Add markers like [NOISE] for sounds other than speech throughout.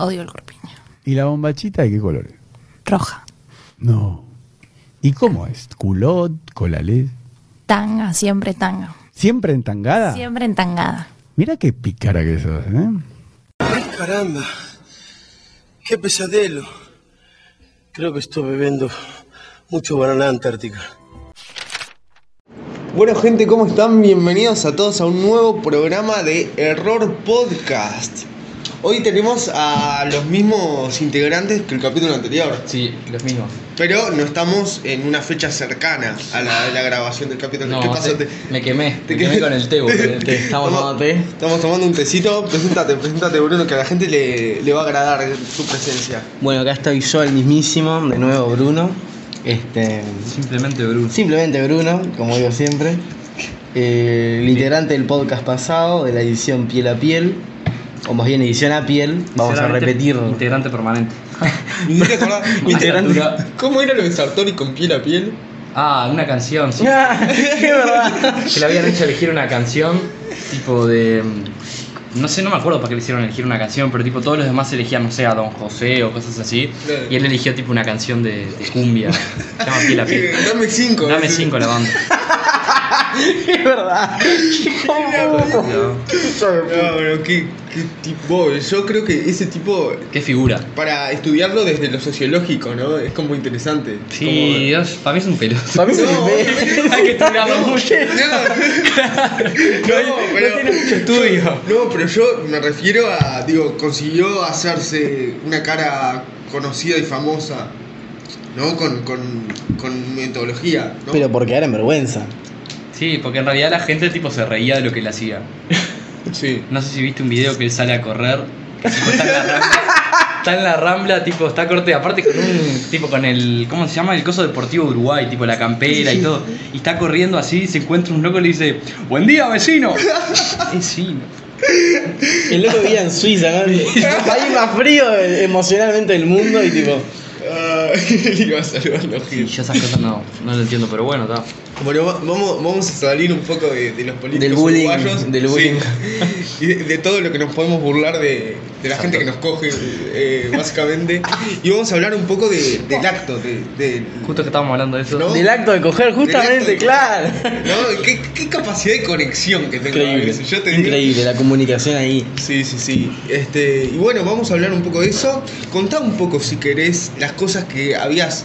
Odio el corpiño. ¿Y la bombachita de qué color es? Roja. No. ¿Y cómo es? ¿Culot? ¿Colalés? Tanga, siempre tanga. ¿Siempre entangada? Siempre entangada. Mira qué pícara que sos, ¿eh? Ay, caramba. Qué pesadelo. Creo que estoy bebiendo mucho banana antártica. Bueno gente, ¿cómo están? Bienvenidos a todos a un nuevo programa de Error Podcast. Hoy tenemos a los mismos integrantes que el capítulo anterior, Sí, los mismos. pero no estamos en una fecha cercana a la, a la grabación del capítulo. ¿Qué pasó? te- Te- me quemé, te me quemé con el té, el [LAUGHS] té. Estamos Toma- tomando té. Estamos tomando un tecito. Preséntate, preséntate Bruno, que a la gente le, le va a agradar tu presencia. Bueno, acá estoy yo, el mismísimo, de nuevo Bruno. Este, Simplemente Bruce. simplemente Bruno, como digo siempre. Eh, el integrante del podcast pasado, de la edición Piel a Piel, o más bien edición a piel. Vamos a repetir. Integrante permanente. ¿Y te acordás? Integrante. ¿Cómo era lo de Sartori con piel a piel? Ah, una canción, sí. [LAUGHS] es verdad. que le habían hecho elegir una canción, tipo de. No sé, no me acuerdo para qué le hicieron elegir una canción, pero tipo todos los demás elegían, no sé, a Don José o cosas así. Y él eligió tipo una canción de, de cumbia. Se llama Piel a Piel. [LAUGHS] Dame cinco. Dame ese. cinco la banda. [LAUGHS] es verdad. No, pero qué, qué tipo. Yo creo que ese tipo, Qué figura. para estudiarlo desde lo sociológico, ¿no? Es como interesante. Sí, Como- Dios, para mí es un pelotudo. Para mí se No, me [LAUGHS] Hay que estudiarlo mucho. No, pero, tiene mucho estudio. No, pero yo me refiero a, digo, consiguió hacerse una cara conocida y famosa, ¿no? Con, con, con metodología, ¿no? Pero por quedar en vergüenza. Sí, porque en realidad la gente tipo se reía de lo que él hacía. Sí. No sé si viste un video que él sale a correr. que está en la rambla. Está en la rambla, tipo, está corte, aparte con un, tipo, con el, ¿cómo se llama? El coso deportivo de Uruguay, tipo, la campera y todo. Y está corriendo así, se encuentra un loco y le dice, buen día, vecino. [LAUGHS] vecino. El loco vivía en Suiza, ¿no? El país más frío emocionalmente del mundo y tipo. Ah, [LAUGHS] le iba a salvar los Y yo esas cosas no, no lo entiendo, pero bueno, está. Bueno, va- vamos, vamos a salir un poco de, de los políticos Del bullying, uruguayos. del sí, bullying. [LAUGHS] y de, de todo lo que nos podemos burlar de, de la gente que nos coge, eh, básicamente. Y vamos a hablar un poco de- del acto, de, de- Justo que estábamos hablando de eso. No. Del acto de coger, justamente, claro. ¿no? ¿Qué, qué capacidad de conexión que tengo Increíble. veces. Yo te digo- Increíble, la comunicación ahí. Sí, sí, sí. Este, y bueno, vamos a hablar un poco de eso. Contá un poco, si querés, las cosas que habías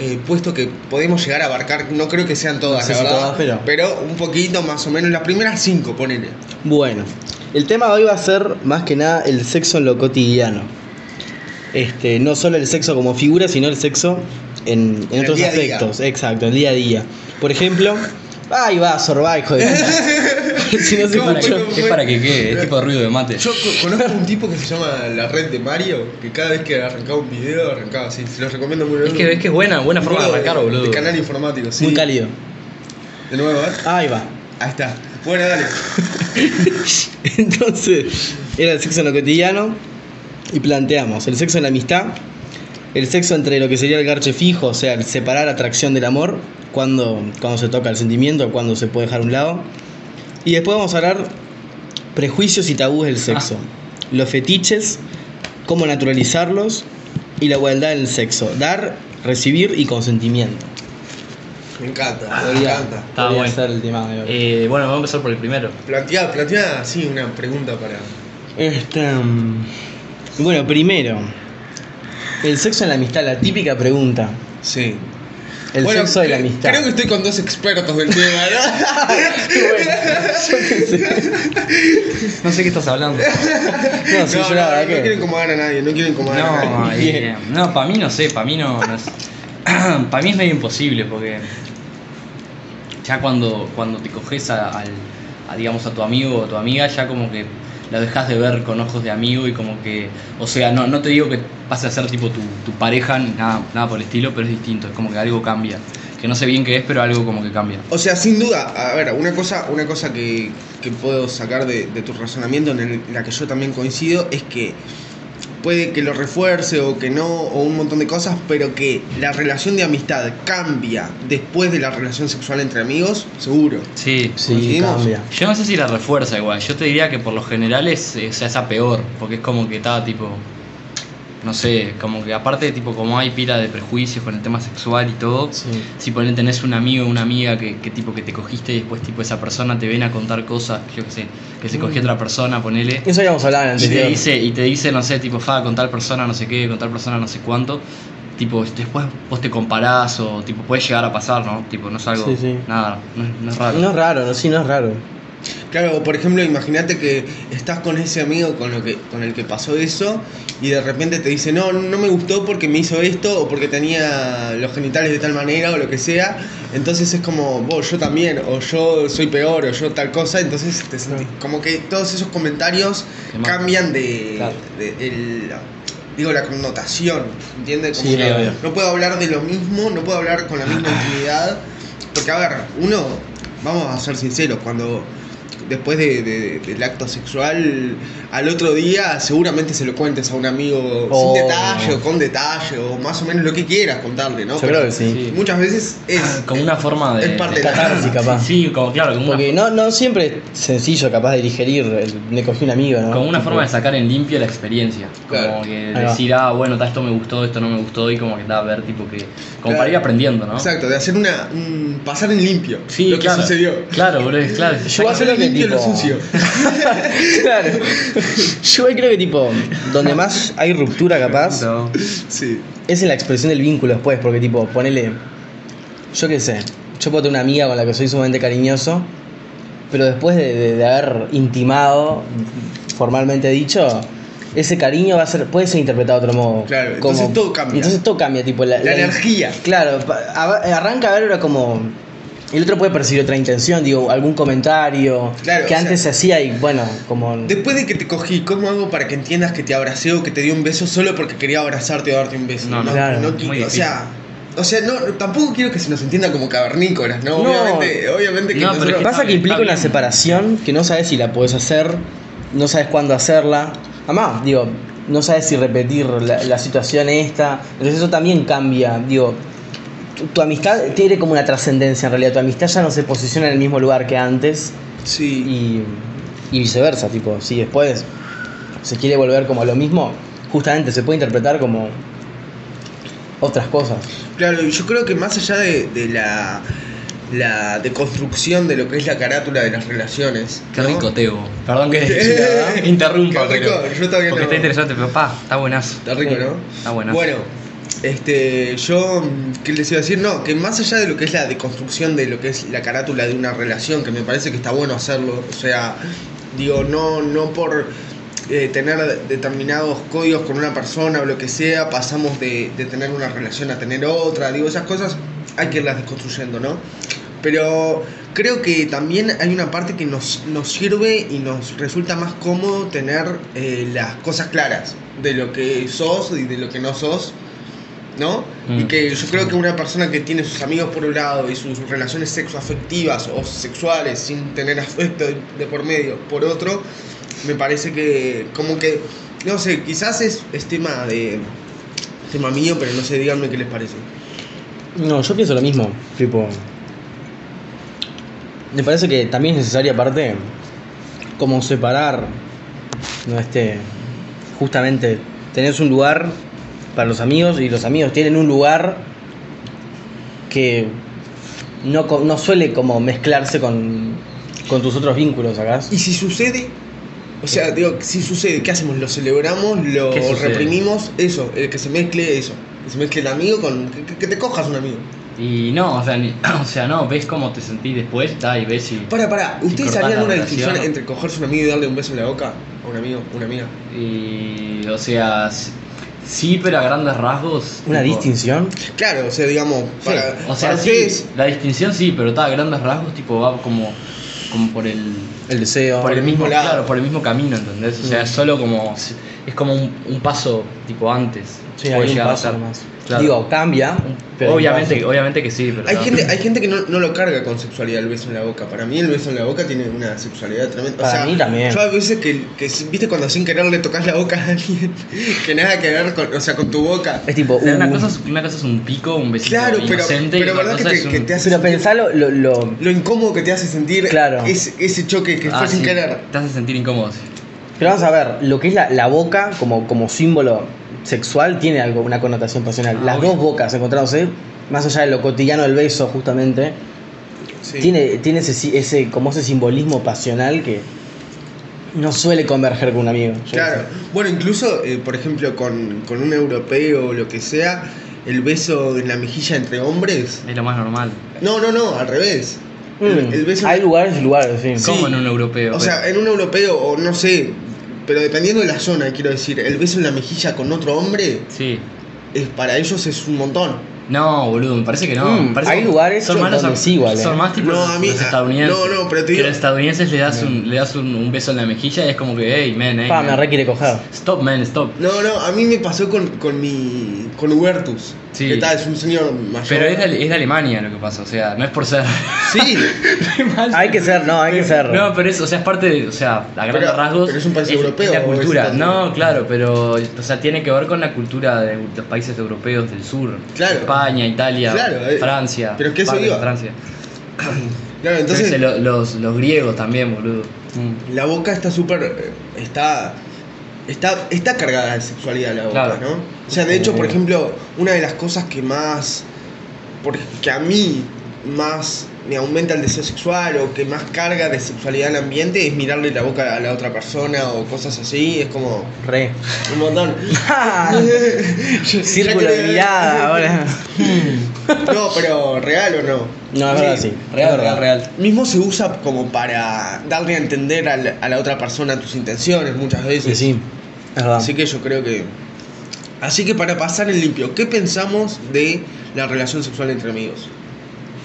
eh, puesto que podemos llegar a abarcar. No creo que sean todas, No sé la si verdad. todas, pero- un poquito más o menos. Las primeras cinco, ponele. Bueno, el tema de hoy va a ser más que nada el sexo en lo cotidiano. Este, no solo el sexo como figura, sino el sexo en, en otros aspectos. Exacto, el día a día. Por ejemplo, ahí va, sorba, hijo de. [LAUGHS] Si no se ¿Cómo, escuchó. cómo? Es para que quede, es tipo de ruido de mate. Yo co- conozco un tipo que se llama La Red de Mario, que cada vez que arrancaba un video, arrancaba así. Se los recomiendo muy Es que, es que es buena, buena forma de arrancar, boludo. De canal informático, sí. Muy cálido. De nuevo, ¿eh? Ahí va. Ahí está. Bueno, dale. [LAUGHS] Entonces, era el sexo en lo cotidiano y planteamos el sexo en la amistad, el sexo entre lo que sería el garche fijo, o sea, el separar atracción del amor, cuando, cuando se toca el sentimiento, cuando se puede dejar a un lado. Y después vamos a hablar prejuicios y tabúes del sexo, los fetiches, cómo naturalizarlos y la igualdad del sexo, dar, recibir y consentimiento. Me encanta, me Podría- encanta. Está podría bueno. ser el tema de hoy. Eh, bueno, vamos a empezar por el primero. Plantea, plantea, sí, una pregunta para. Este, mm, bueno, primero, el sexo en la amistad, la típica pregunta. Sí. El Bueno, sexo de la cre- amistad. Creo que estoy con dos expertos del tema, No [LAUGHS] sé qué estás hablando. [LAUGHS] No, sí, ¿no? yo no, la no, verdad no que- quieren incomodar a nadie, no quieren incomodar a No, nadie. eh, no, para mí no sé, para mí no, no es- [CLEARS THROAT] para mí es medio imposible porque ya cuando, cuando te coges a, al- a, digamos a tu amigo o tu amiga ya como que la dejas de ver con ojos de amigo y como que, o sea, no, no te digo que pase a ser tipo tu, tu pareja, nada, nada por el estilo, pero es distinto, es como que algo cambia, que no sé bien qué es, pero algo como que cambia. O sea, sin duda, a ver, una cosa, una cosa que, que puedo sacar de, tu razonamiento, en la que yo también coincido, es que puede que lo refuerce o que no, o un montón de cosas, pero que la relación de amistad cambia después de la relación sexual entre amigos, seguro. Sí, Sí, cambia. Yo no sé si la refuerza igual, yo te diría que por lo general es, es, es a peor, porque es como que estaba tipo, no sé, como que aparte, tipo, como hay pila de prejuicios con el tema sexual y todo, Sí. si ponele tenés un amigo o una amiga que, que tipo que te cogiste y después tipo esa persona te ven a contar cosas, yo qué sé, que se cogió otra persona, ponele. Eso habíamos hablado en el Y te dice, y te dice, no sé, tipo, fa, con tal persona no sé qué, con tal persona no sé cuánto. Tipo, después vos te comparás o tipo puede llegar a pasar, ¿no? Tipo, no es algo, Sí, sí. nada, no, no es raro. No es raro, no, sí, no es raro. Claro, por ejemplo, imagínate que estás con ese amigo con, lo que, con el que pasó eso y de repente te dice, no, no me gustó porque me hizo esto o porque tenía los genitales de tal manera o lo que sea. Entonces es como, vos, yo también, o yo soy peor, o yo tal cosa. Entonces te sentís- como que todos esos comentarios cambian de, Claro. de- el- digo, la connotación, ¿entiendes? Como Sí, que no, obvio. no puedo hablar de lo mismo, no puedo hablar con la misma [LAUGHS] intimidad. Porque, a ver, uno, vamos a ser sinceros, cuando después de- de- del acto sexual, al otro día seguramente se lo cuentes a un amigo Oh. sin detalle o con detalle o más o menos lo que quieras contarle, ¿no? Yo creo que sí. Muchas veces es Como una forma de. es parte de Catarsis, capaz. Sí, como claro, como una, Porque no, no siempre es sencillo capaz de digerir el me cogí un amigo, ¿no? como una forma de sacar en limpio la experiencia. Claro. Como que decir, ah, bueno, ta, esto me gustó, esto no me gustó, y como que da a ver, tipo que. Como Claro. para ir aprendiendo, ¿no? Exacto, de hacer una. un- pasar en limpio Sí, lo que claro. sucedió. Claro, boludo, claro. Yo Pasar creo en que limpio lo sucio. [LAUGHS] claro. Yo creo que tipo, donde más hay ruptura capaz No. Sí. es en la expresión del vínculo después, porque tipo, ponele, yo qué sé, yo puedo tener una amiga con la que soy sumamente cariñoso, pero después de, de- de haber intimado, formalmente dicho, ese cariño va a ser, puede ser interpretado de otro modo. Claro, entonces todo cambia. Entonces todo cambia, tipo, la, La energía. Claro, pa- a- arranca a ver ahora como. El otro puede percibir otra intención, digo, algún comentario Claro, que antes sea- se hacía y bueno, como. Después de que te cogí, ¿cómo hago para que entiendas que te abracé o que te di un beso solo porque quería abrazarte o darte un beso? No, no, claro, muy o sea, o sea, no, tampoco quiero que se nos entienda como cavernícolas, ¿no? No. Obviamente, obviamente que No, pero nosotros- es que Pasa que implica una separación que no sabes si la puedes hacer, no sabes cuándo hacerla. Además, digo, no sabes si repetir la, la situación esta. Entonces eso también cambia. Digo, tu, tu amistad tiene como una trascendencia en realidad. Tu amistad ya no se posiciona en el mismo lugar que antes Sí. y, y viceversa. Tipo, si después se quiere volver como a lo mismo, justamente se puede interpretar como otras cosas. Claro, y yo creo que más allá de, de la, la deconstrucción de lo que es la carátula de las relaciones. Qué ¿no? rico, Teo. Perdón que [LAUGHS] Eh, [LAUGHS] interrumpa, qué rico, pero. yo porque no. está interesante, pero pa, está buenazo. Está rico, ¿no? Está buenazo. Bueno, este, yo, ¿qué les iba a decir? No, que más allá de lo que es la deconstrucción de lo que es la carátula de una relación, que me parece que está bueno hacerlo, o sea, digo, no, no por eh, tener determinados códigos con una persona o lo que sea, pasamos de, de tener una relación a tener otra, digo, esas cosas hay que irlas desconstruyendo, ¿no? Pero creo que también hay una parte que nos, nos sirve y nos resulta más cómodo tener eh, las cosas claras de lo que sos y de lo que no sos, ¿no? Mm. Y que yo creo que una persona que tiene sus amigos por un lado y sus relaciones sexoafectivas o sexuales sin tener afecto de, por medio por otro, me parece que como que, no sé, quizás es, es tema de... Tema mío, pero no sé, díganme qué les parece. No, yo pienso lo mismo. Tipo. Me parece que también es necesaria aparte como separar no este justamente tenés un lugar para los amigos y los amigos tienen un lugar que no, co- no suele como mezclarse con, con tus otros vínculos acá. Y si sucede, o sea, digo, si sucede, ¿qué hacemos? ¿Lo celebramos? ¿Lo reprimimos? Eso, el que se mezcle eso. Que se mezcle el amigo con. Que, te cojas un amigo. Y no, o sea, ni- [CLEARS THROAT] o sea, no, ves cómo te sentís después, ta, y ves si. Para, para, ¿ustedes harían la una relación, distinción entre cogerse un amigo y darle un beso en la boca a un amigo, una amiga? Y. O sea, sí, pero a grandes rasgos. Una tipo, distinción. Claro, o sea, digamos, para, O sea, para sí, ustedes. la distinción sí, pero está a grandes rasgos, tipo, va como. Como por el. El deseo. Por el mismo lado. claro, por el mismo camino, ¿entendés? O sea, Mm. es solo como. Es como un, un paso, tipo, antes. Sí, puede hay un llegar a paso ser. nomás. Claro. Digo, cambia. pero hay un obviamente, paso. obviamente que sí, pero. Hay no. gente, hay [LAUGHS] gente que no, no lo carga con sexualidad el beso en la boca. Para mí el beso en la boca tiene una sexualidad tremenda. O Para sea, mí también. Yo a veces que, que viste cuando sin querer le tocas la boca a alguien [LAUGHS] que nada que ver con, o sea, con tu boca. Es tipo. O sea, una, uh, cosa es, una cosa es un pico, un besito Claro, pero, inocente, y pero otra verdad que cosa te, es un- que te hace Pero sentir pensalo lo, lo- lo incómodo que te hace sentir Claro. ese, ese choque que Ah, fue sin sí, querer. Te hace sentir incómodo. sí. Pero vamos a ver, lo que es la, la boca como, como símbolo sexual tiene algo, una connotación pasional. Ah, Las obvio. dos bocas encontrándose, más allá de lo cotidiano del beso, justamente, Sí. tiene, tiene ese, ese, como ese simbolismo pasional que no suele converger con un amigo. Claro. Bueno, incluso, eh, por ejemplo, con, con un europeo o lo que sea, el beso en la mejilla entre hombres. Es lo más normal. No, no, no, al revés. El, Mm, el beso. Hay lugares y lugares, sí. Sí. Como en un europeo. O sea, en un europeo, o no sé, pero dependiendo de la zona, quiero decir, el beso en la mejilla con otro hombre, Sí. es, para ellos es un montón. No, boludo, me parece que no. Mm, parece hay que lugares son más los- sí, igual, eh. Son más tipo No, a mí- los estadounidenses. no, no, pero te Que digo- los estadounidenses le das, un, le das un, un beso en la mejilla y es como que, hey, man, hey. Pa, man. me re quiere coger. Stop, man, stop. No, no, a mí me pasó con, con mi. con Hubertus. Sí. ¿Qué tal? Es un señor mayor. Pero es de, es de Alemania lo que pasa, o sea, no es por ser. Sí, [LAUGHS] mal. Hay que ser, no, hay que ser. No, pero es, o sea, es parte de, o sea, a grandes Pero- rasgos. pero es un país europeo, la ¿o es cultura. Estados No, claro, pero, o sea, tiene que ver con la cultura de los países europeos del sur. Claro. España, Italia, Claro, eh, Francia. pero es que eso iba. Francia. [CLEARS THROAT] claro, entonces. Entonces, lo- los, los griegos también, boludo. Mm. La boca está súper. eh, Está, está. Está cargada de sexualidad la boca, Claro. ¿no? O sea, de hecho, por ejemplo, una de las cosas que más. por- que a mí más me aumenta el deseo sexual o que más carga de sexualidad al ambiente es mirarle la boca a la otra persona o cosas así. Es como. Re. Un montón. [LAUGHS] Círculo de mirada [LAUGHS] ahora. No, pero real o no. No, es verdad, sí. Real, real, real. Mismo se usa como para darle a entender al- a la otra persona tus intenciones muchas Sí, veces. sí. Es verdad. Así que yo creo que. Así que para pasar en limpio, ¿qué pensamos de la relación sexual entre amigos?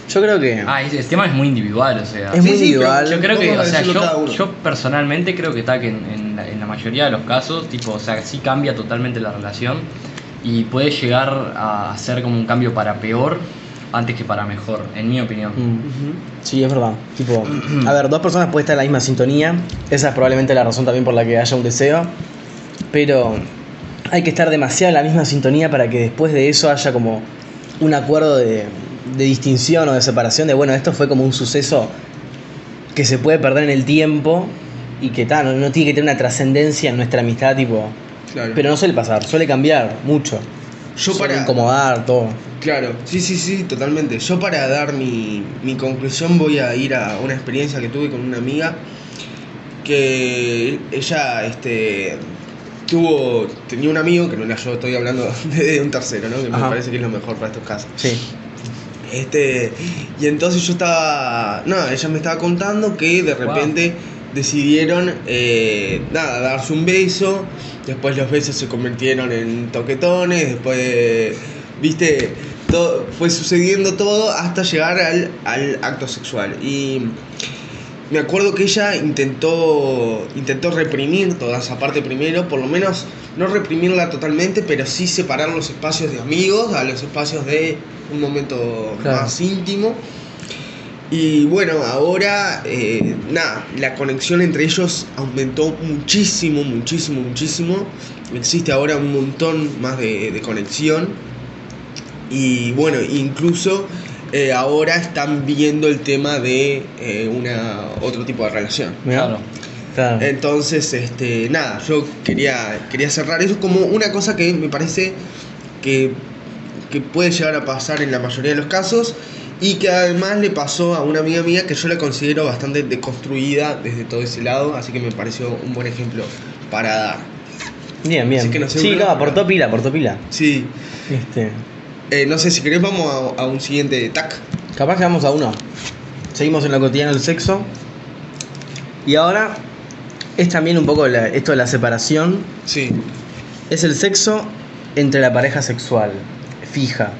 Yo creo que Ah, ese- el tema es muy individual, o sea. es muy individual. Yo creo que, o sea, yo, yo personalmente creo que está que en, en la, en la mayoría de los casos, tipo, o sea, sí cambia totalmente la relación y puede llegar a ser como un cambio para peor antes que para mejor, en mi opinión. Mm. Sí, es verdad. Tipo, [CLEARS THROAT] a ver, dos personas pueden estar en la misma sintonía. Esa es probablemente la razón también por la que haya un deseo. Pero hay que estar demasiado en la misma sintonía para que después de eso haya como un acuerdo de, de distinción o de separación. De bueno, esto fue como un suceso que se puede perder en el tiempo y que tal, no, no tiene que tener una trascendencia en nuestra amistad, tipo. Claro. Pero no suele pasar, suele cambiar mucho. yo suele para. incomodar, todo. Claro, sí, sí, sí, totalmente. Yo para dar mi, mi conclusión voy a ir a una experiencia que tuve con una amiga que ella este tuvo tenía un amigo que no era yo, estoy hablando [LAUGHS] de un tercero, ¿no? Que me parece que es lo mejor para estos casos. Sí. Este, y entonces yo estaba, no, ella me estaba contando que de repente decidieron, eh, nada, darse un beso, después los besos se convirtieron en toquetones, después, viste, todo, fue sucediendo todo hasta llegar al, al acto sexual. Y me acuerdo que ella intentó, intentó reprimir toda esa parte primero, por lo menos no reprimirla totalmente, pero sí separar los espacios de amigos a los espacios de un momento Claro. más íntimo. Y bueno, ahora, eh, nada, la conexión entre ellos aumentó muchísimo, muchísimo, muchísimo. Existe ahora un montón más de, de conexión. Y bueno, incluso eh, ahora están viendo el tema de eh, una otro tipo de relación. Claro. Claro. Entonces, este, nada, yo quería, quería cerrar eso como una cosa que me parece que, que puede llegar a pasar en la mayoría de los casos y que además le pasó a una amiga mía que yo la considero bastante deconstruida desde todo ese lado, así que me pareció un buen ejemplo para dar. Bien, bien. Así que no sé, sí, Bruno, no, aportó pila, aportó pila. Sí, Este, eh, no sé si querés vamos a, a un siguiente tac. capaz que vamos a uno. Seguimos en lo cotidiano del sexo. Y ahora es también un poco la- esto de la separación. Sí. Es el sexo entre la pareja sexual, fija,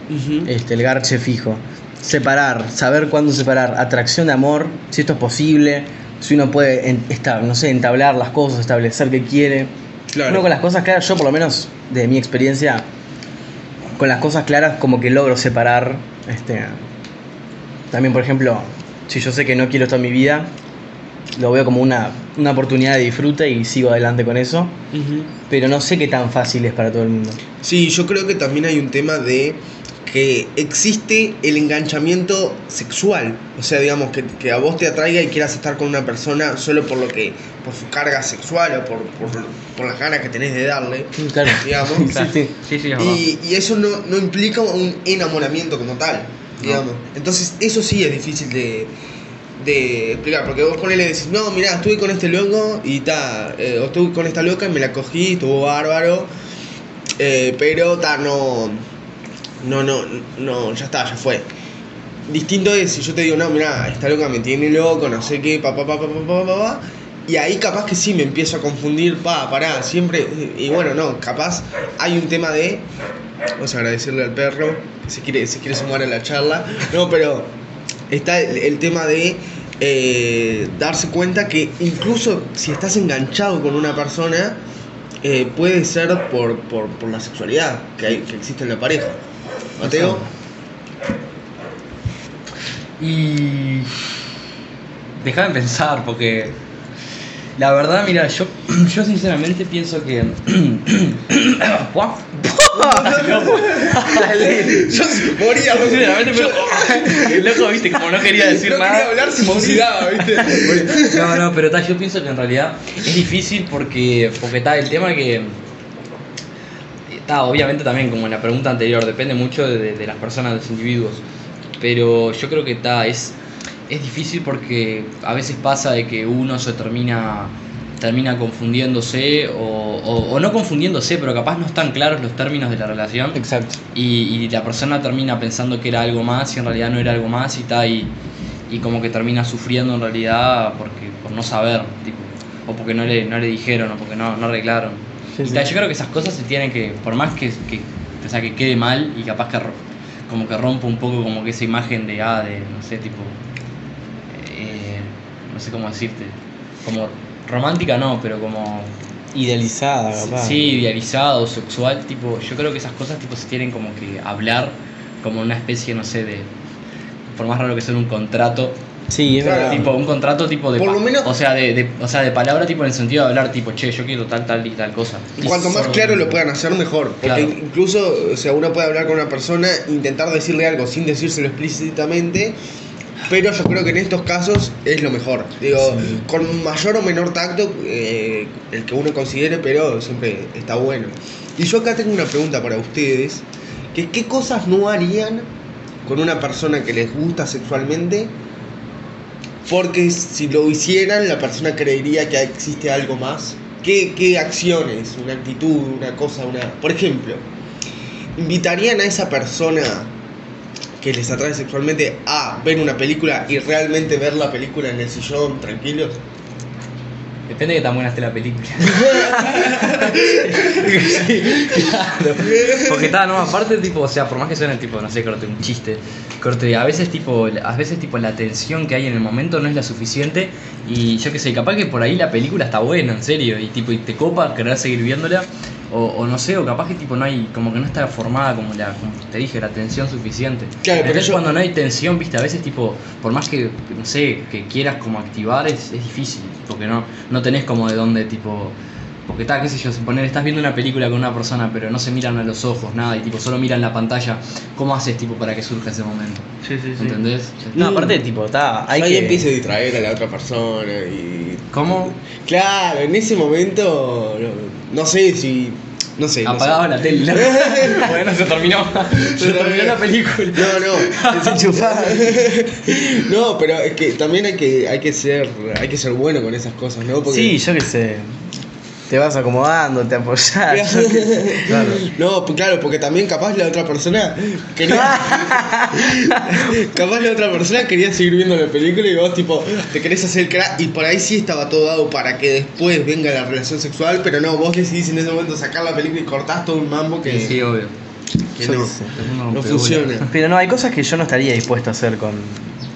este, el garche fijo. Separar, saber cuándo separar, atracción de amor, si esto es posible, si uno puede, en- esta- no sé, entablar las cosas, establecer qué quiere. Claro. Uno con las cosas claras, yo por lo menos de mi experiencia, con las cosas claras como que logro separar. Este, también, por ejemplo, si yo sé que no quiero esto en mi vida, lo veo como una, una oportunidad de disfrute y sigo adelante con eso. Pero no sé qué tan fácil es para todo el mundo. Sí, yo creo que también hay un tema de que existe el enganchamiento sexual. O sea, digamos, que, que a vos te atraiga y quieras estar con una persona solo por lo que, por su carga sexual o por, por, por las ganas que tenés de darle. Claro. Digamos. [LAUGHS] Claro. Sí, Sí, sí, es verdad. Y, y eso no, no implica un enamoramiento como tal, digamos. Entonces, eso sí es difícil de, de explicar, porque vos ponele y decís, no, mirá, estuve con este loco y ta, eh, o estuve con esta loca y me la cogí, estuvo bárbaro, eh, pero ta, no, no, no, no, ya está, ya fue. Distinto es si yo te digo, no, mirá, esta loca me tiene loco, no sé qué, pa, pa, pa, pa, pa, pa, pa, y ahí capaz que sí me empiezo a confundir, pa, pará, siempre, y bueno, no, capaz hay un tema de, vamos a agradecerle al perro, que se quiere, se quiere sumar a la charla, no, pero está el, tema de eh, darse cuenta que incluso si estás enganchado con una persona, eh, puede ser por, por, por la sexualidad que, hay, que existe en la pareja. Mateo, Y. Déjame pensar, porque. La verdad, mira, yo, [CLEARS THROAT] yo sinceramente pienso que. [CLEARS THROAT] [COUGHS] Moría, sinceramente, pero. El loco, viste, como no quería decir no nada. quería hablar, se emocionaba, ¿viste? [LAUGHS] No, no, pero ta, yo pienso que en realidad es difícil porque, porque está el tema que. Está, obviamente también, como en la pregunta anterior, depende mucho de, de las personas, de los individuos. Pero yo creo que está, es, es difícil porque a veces pasa de que uno se termina termina confundiéndose o, o- o no confundiéndose, pero capaz no están claros los términos de la relación Exacto. y, y la persona termina pensando que era algo más y en realidad no era algo más y está y, y como que termina sufriendo en realidad porque por no saber tipo, o porque no le, no le dijeron o porque no, no arreglaron Sí, Y sí. yo creo que esas cosas se tienen que por más que, que, o sea, que quede mal y capaz que como que rompa un poco como que esa imagen de ah de no sé tipo eh, no sé cómo decirte como romántica no pero como Idealizada, capaz. Sí, idealizado, sexual, tipo, yo creo que esas cosas tipo se tienen como que hablar como una especie, no sé, de por más raro que sea un contrato, Sí, es Claro. verdad. tipo un contrato tipo de Por lo menos- o sea, de, de- o sea, de palabra tipo en el sentido de hablar tipo, "Che, yo quiero tal tal y tal cosa." Y cuanto más claro lo puedan hacer, mejor. Porque Claro. incluso, o sea, uno puede hablar con una persona, intentar decirle algo sin decírselo explícitamente, pero yo creo que en estos casos es lo mejor. Digo, Sí. con mayor o menor tacto, eh, el que uno considere, pero siempre está bueno. Y yo acá tengo una pregunta para ustedes, que qué cosas no harían con una persona que les gusta sexualmente, porque si lo hicieran, la persona creería que existe algo más. ¿Qué, qué acciones, una actitud, una cosa, una... Por ejemplo, ¿invitarían a esa persona que les atrae sexualmente a ver una película y realmente ver la película en el sillón, tranquilos? Depende de qué tan buena esté la película. [LAUGHS] claro. Porque está, no, aparte tipo, o sea, por más que suene tipo, no sé, corte, un chiste, corte, a veces tipo, a veces tipo la tensión que hay en el momento no es la suficiente y yo qué sé, capaz que por ahí la película está buena, en serio, y tipo, y te copa querer seguir viéndola, o, o no sé, o capaz que tipo no hay, como que no está formada como la, como te dije, la tensión suficiente. Claro, pero yo- cuando no hay tensión, viste, a veces tipo, por más que, no sé, que quieras como activar, es, es difícil, porque no, no tenés como de dónde tipo. Porque está, qué sé yo, suponer, estás viendo una película con una persona, pero no se miran a los ojos, nada, y tipo solo miran la pantalla, ¿cómo haces tipo para que surja ese momento? Sí, sí, ¿Entendés? No, aparte, tipo, está. Hay Ahí que. empieza a distraer a la otra persona y... ¿Cómo? Claro, en ese momento, no, no sé si... No sé. no sé. Apagaba la tele. [LAUGHS] bueno, se terminó. Se terminó la película. No, no. [LAUGHS] Desenchufada. [LAUGHS] no, pero es que también hay que, hay que ser, hay que ser bueno con esas cosas, ¿no? Porque- Sí, yo qué sé. Te vas acomodando, te [LAUGHS] sé. Claro. No, pues claro, porque también capaz la otra persona quería. [LAUGHS] capaz la otra persona quería seguir viendo la película y vos, tipo, te querés hacer el crack. Y por ahí sí estaba todo dado para que después venga la relación sexual, pero no, vos decidís en ese momento sacar la película y cortás todo un mambo que, Sí, obvio. que no, no película. funciona. Pero no, hay cosas que yo no estaría dispuesto a hacer con,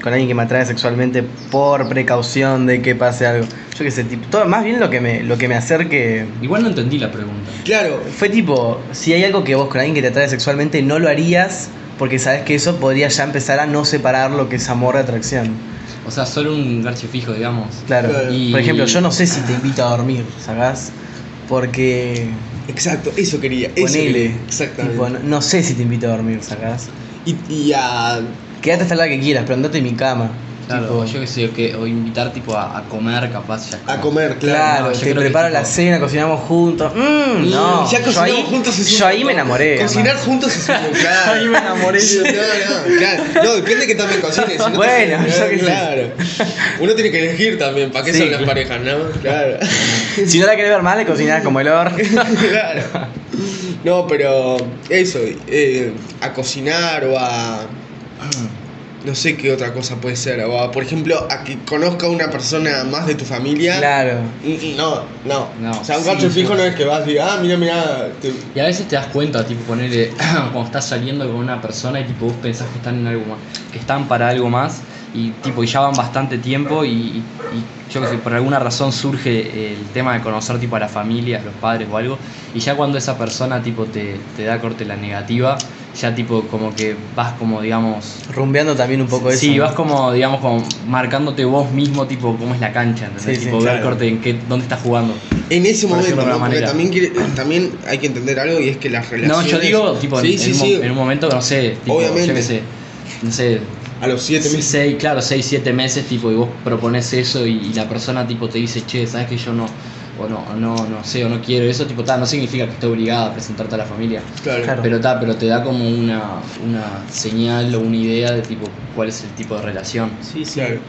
con alguien que me atrae sexualmente por precaución de que pase algo. Yo qué sé, tipo, todo, más bien lo que me, lo que me acerque. Igual no entendí la pregunta. Claro, Fue tipo, si hay algo que vos con alguien que te atrae sexualmente no lo harías porque sabes que eso podría ya empezar a no separar lo que es amor de atracción. O sea, solo un garche fijo, digamos. Claro. Claro. Y- Por ejemplo, yo no sé si te invito a dormir, ¿sacás? Porque exacto, eso quería. Eso ponele, quería, Exactamente. tipo, no, no sé si te invito a dormir, ¿sacás? y, y a. Quédate hasta la hora que quieras, pero andate en mi cama. Claro, Tipo, o yo qué sé, o, que, o invitar tipo a, a comer capaz ya. a comer, claro. Claro, no, yo te que preparo tipo- la cena, cocinamos juntos. Mm, Mm, no, ya yo cocinamos ahí, juntos es [LAUGHS] yo ahí me enamoré. Cocinar juntos es un claro. Ahí me enamoré. No, no, claro. No, depende que también cocines. si no te- Bueno, yo qué sé. claro. Uno tiene que elegir también. ¿Para qué Sí, son las parejas, no? Claro. Si no la querés ver mal, le cocinás como el or. [LAUGHS] claro. No, pero eso, eh, a cocinar o a. [CLEARS THROAT] No sé qué otra cosa puede ser. O por ejemplo, a que conozca a una persona más de tu familia. Claro. No, no. No, o sea, un sí, cacho fijo sí. no es que vas y digas, ah, mira, mira. te- Y a veces te das cuenta, tipo, ponerle, [CLEARS THROAT] cuando estás saliendo con una persona y tipo vos pensás que están en algo más, que están para algo más, y tipo, y ya van bastante tiempo y, y- y yo que sé, por alguna razón surge el tema de conocer tipo a la familia, a los padres o algo, y ya cuando esa persona tipo te, te da corte la negativa, ya tipo como que vas como digamos Rumbeando también un poco eso. Sí, ¿no? vas como, digamos, como marcándote vos mismo, tipo, cómo es la cancha, ¿entendés? Sí, tipo, sí, ver claro. corte en qué, dónde estás jugando. En ese Por momento, ¿no? alguna Porque manera. también, quiere- también hay que entender algo y es que las No, relaciones. yo digo, tipo, sí, en, sí, en sí. en un momento no sé, tipo, Obviamente. yo qué sé, no sé, A los siete meses. seis, claro, seis, siete meses, tipo, y vos propones eso y, y la persona, tipo, te dice, che, sabes que yo no, o no, o no, no sé, o no quiero eso, tipo, ta, no significa que esté obligada a presentarte a la familia. Claro. Claro. Pero ta, pero te da como una, una señal o una idea de tipo cuál es el tipo de relación. Sí, sí. Claro.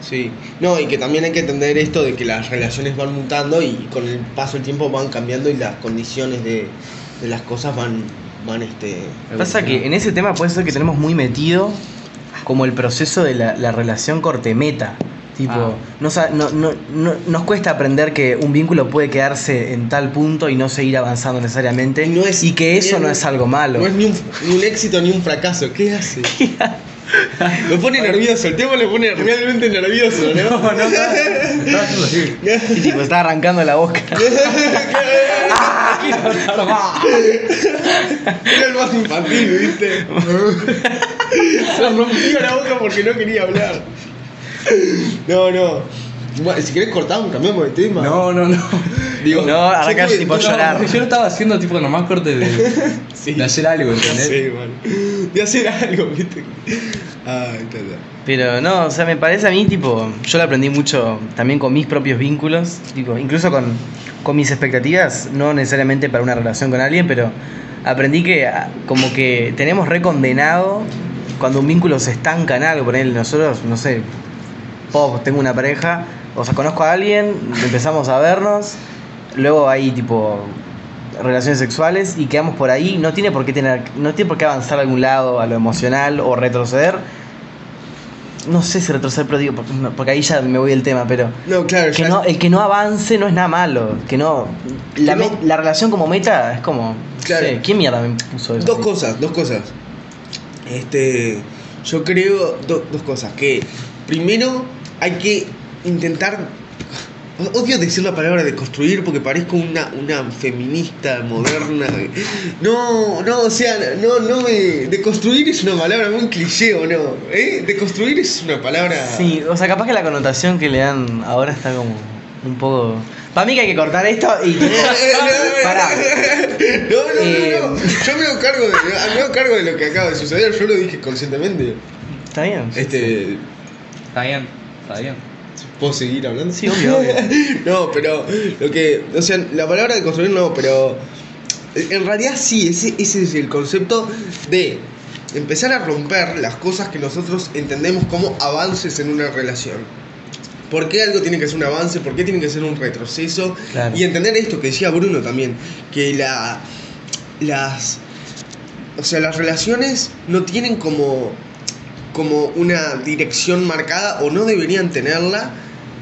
Sí. No, y que también hay que entender esto de que las relaciones van mutando y con el paso del tiempo van cambiando y las condiciones de, de las cosas van, van este. Pasa que en ese tema puede ser que tenemos muy metido como el proceso de la, la relación corte-meta. Tipo, Ah. no, no, no, no- nos cuesta aprender que un vínculo puede quedarse en tal punto y no seguir avanzando necesariamente. Y no es- y que eso no es algo malo. No es ni un, ni un éxito ni un fracaso. ¿Qué hace? [LAUGHS] Lo pone nervioso, el tema le pone realmente nervioso, ¿no? Y tipo, está arrancando la boca. [LAUGHS] Era el más infantil, ¿viste? [LAUGHS] Se rompió la boca porque no quería hablar. No, no. Bueno, si querés cortamos, cambiamos de tema. No, no, no. Digo, No, arrancás yo tipo no, llorar. Yo lo estaba haciendo tipo nomás corte de, [LAUGHS] Sí. de hacer algo, ¿entendés? sé, man. De hacer algo, ¿viste? Ay, está, está. Pero no, o sea, me parece a mí, tipo, yo lo aprendí mucho también con mis propios vínculos, tipo, incluso con, con mis expectativas, no necesariamente para una relación con alguien, pero aprendí que ah, como que tenemos recondenado cuando un vínculo se estanca en algo, por ejemplo, nosotros, no sé, pop, tengo una pareja, o sea, conozco a alguien, empezamos a vernos, luego hay tipo relaciones sexuales y quedamos por ahí, no tiene por qué tener, no tiene por qué avanzar a algún lado, a lo emocional o retroceder. No sé si retroceder, pero digo, porque, ahí ya me voy del tema, pero No, claro, que no, el que no avance no es nada malo, que no la, me- relación como meta es como, Claro. sé, ¿quién mierda me puso eso? Dos cosas, dos cosas. Este, yo creo do- dos cosas. Que primero hay que intentar. Odio decir la palabra de construir porque parezco una, una feminista moderna. No, no, o sea, no, no me. De construir es una palabra muy cliché o no. ¿Eh? De construir es una palabra. Sí, o sea, capaz que la connotación que le dan ahora está como un poco... Para mí que hay que cortar esto y... [LAUGHS] Pará. No, no, Eh, no, no. Yo me hago cargo de, me hago cargo de lo que acaba de suceder. Yo lo dije conscientemente. Está bien. Este. Está bien, está bien. ¿Puedo seguir hablando? Sí, obvio, obvio. [LAUGHS] no, pero lo que. O sea, la palabra de construir no, pero. En realidad sí, ese, ese es el concepto de empezar a romper las cosas que nosotros entendemos como avances en una relación. ¿Por qué algo tiene que ser un avance? ¿Por qué tiene que ser un retroceso? Claro. Y entender esto que decía Bruno también, que la, las, o sea, las relaciones no tienen como, como una dirección marcada o no deberían tenerla